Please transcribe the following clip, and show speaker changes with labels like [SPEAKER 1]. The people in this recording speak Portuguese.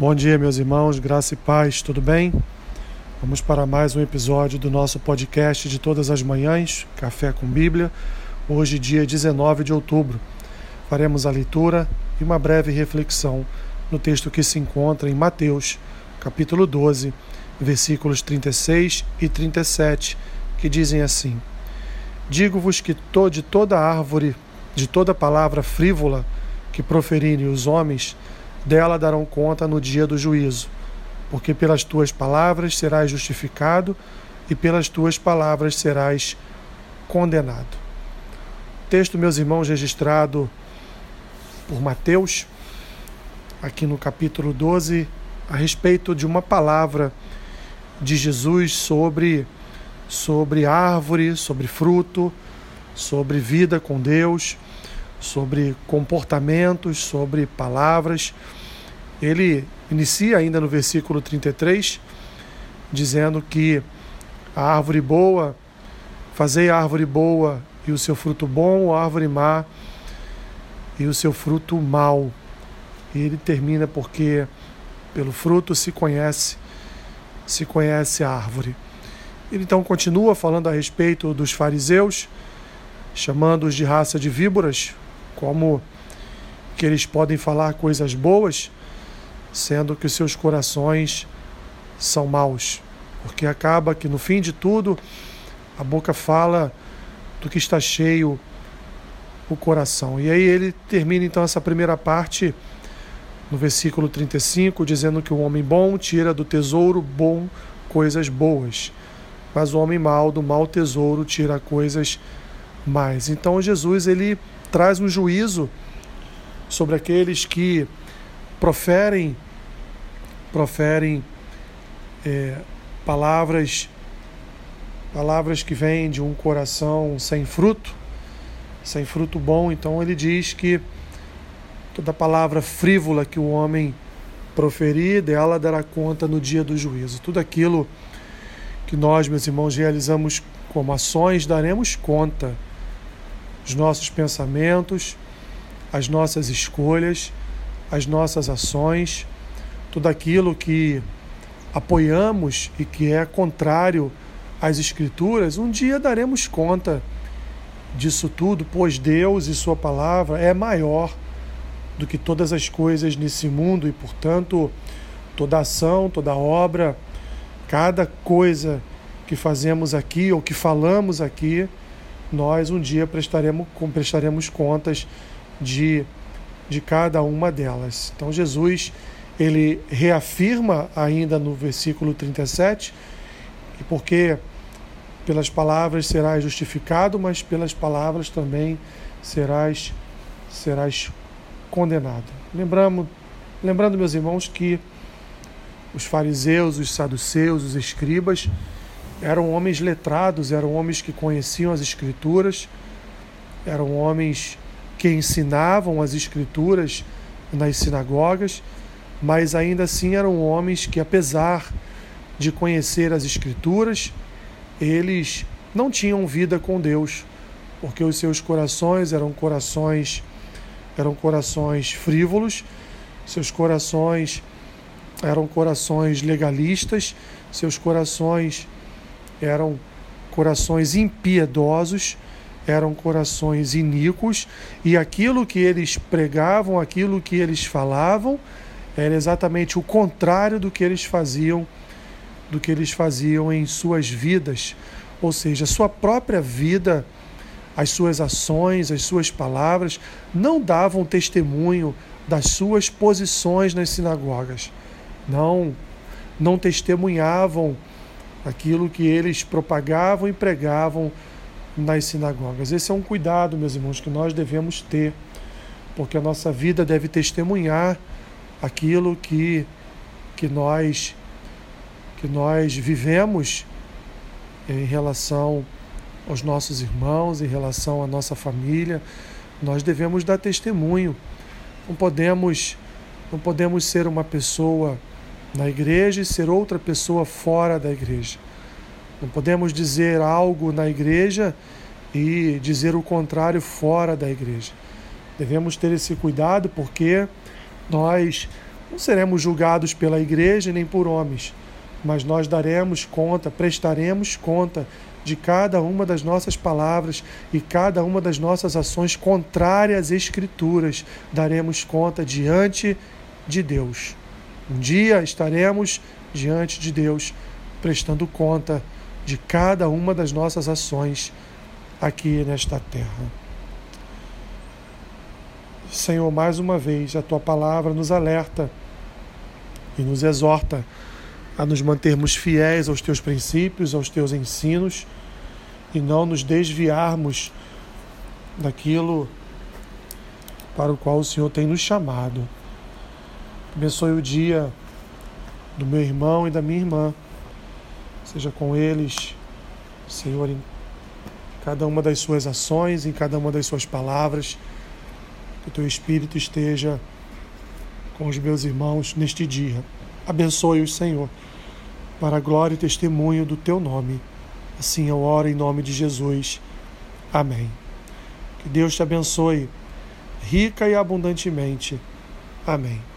[SPEAKER 1] Bom dia, meus irmãos, graça e paz, tudo bem? Vamos para mais um episódio do nosso podcast de todas as manhãs, Café com Bíblia. Hoje, dia 19 de outubro. Faremos a leitura e uma breve reflexão no texto que se encontra em Mateus, capítulo 12, versículos 36 e 37, que dizem assim: Digo-vos que de toda árvore, de toda palavra frívola que proferirem os homens, dela darão conta no dia do juízo, porque pelas tuas palavras serás justificado e pelas tuas palavras serás condenado. Texto, meus irmãos, registrado por Mateus, aqui no capítulo 12, a respeito de uma palavra de Jesus sobre sobre árvore, sobre fruto, sobre vida com Deus sobre comportamentos, sobre palavras. Ele inicia ainda no versículo 33, dizendo que a árvore boa, fazei a árvore boa e o seu fruto bom, a árvore má e o seu fruto mau. E ele termina porque pelo fruto se conhece, se conhece a árvore. Ele então continua falando a respeito dos fariseus, chamando-os de raça de víboras, como que eles podem falar coisas boas, sendo que os seus corações são maus. Porque acaba que no fim de tudo a boca fala do que está cheio o coração. E aí ele termina então essa primeira parte no versículo 35, dizendo que o homem bom tira do tesouro bom coisas boas, mas o homem mau do mau tesouro tira coisas mais. Então Jesus ele traz um juízo sobre aqueles que proferem proferem é, palavras palavras que vêm de um coração sem fruto sem fruto bom então ele diz que toda palavra frívola que o homem proferir dela dará conta no dia do juízo tudo aquilo que nós meus irmãos realizamos como ações daremos conta os nossos pensamentos, as nossas escolhas, as nossas ações, tudo aquilo que apoiamos e que é contrário às Escrituras, um dia daremos conta disso tudo, pois Deus e Sua palavra é maior do que todas as coisas nesse mundo e, portanto, toda ação, toda obra, cada coisa que fazemos aqui ou que falamos aqui nós um dia prestaremos, prestaremos contas de, de cada uma delas. Então Jesus ele reafirma ainda no versículo 37 que porque pelas palavras serás justificado, mas pelas palavras também serás serás condenado. Lembramos, lembrando meus irmãos que os fariseus, os saduceus, os escribas eram homens letrados, eram homens que conheciam as Escrituras, eram homens que ensinavam as Escrituras nas sinagogas, mas ainda assim eram homens que, apesar de conhecer as Escrituras, eles não tinham vida com Deus, porque os seus corações eram corações eram corações frívolos, seus corações eram corações legalistas, seus corações eram corações impiedosos, eram corações iníquos, e aquilo que eles pregavam, aquilo que eles falavam, era exatamente o contrário do que eles faziam, do que eles faziam em suas vidas, ou seja, sua própria vida, as suas ações, as suas palavras não davam testemunho das suas posições nas sinagogas. Não não testemunhavam aquilo que eles propagavam e pregavam nas sinagogas. Esse é um cuidado, meus irmãos, que nós devemos ter, porque a nossa vida deve testemunhar aquilo que, que nós que nós vivemos em relação aos nossos irmãos, em relação à nossa família. Nós devemos dar testemunho. Não podemos não podemos ser uma pessoa na igreja e ser outra pessoa fora da igreja. Não podemos dizer algo na igreja e dizer o contrário fora da igreja. Devemos ter esse cuidado porque nós Não seremos julgados pela igreja nem por homens, mas nós daremos conta, prestaremos conta de cada uma das nossas palavras e cada uma das nossas ações contrárias às Escrituras, daremos conta diante de Deus. Um dia estaremos diante de Deus, prestando conta de cada uma das nossas ações aqui nesta terra. Senhor, mais uma vez, a tua palavra nos alerta e nos exorta a nos mantermos fiéis aos teus princípios, aos teus ensinos e não nos desviarmos daquilo para o qual o Senhor tem nos chamado. Abençoe o dia do meu irmão e da minha irmã. Seja com eles, Senhor, em cada uma das suas ações, em cada uma das suas palavras. Que o teu Espírito esteja com os meus irmãos neste dia. Abençoe-os, Senhor, para a glória e testemunho do teu nome. Assim eu oro em nome de Jesus. Amém. Que Deus te abençoe rica e abundantemente. Amém.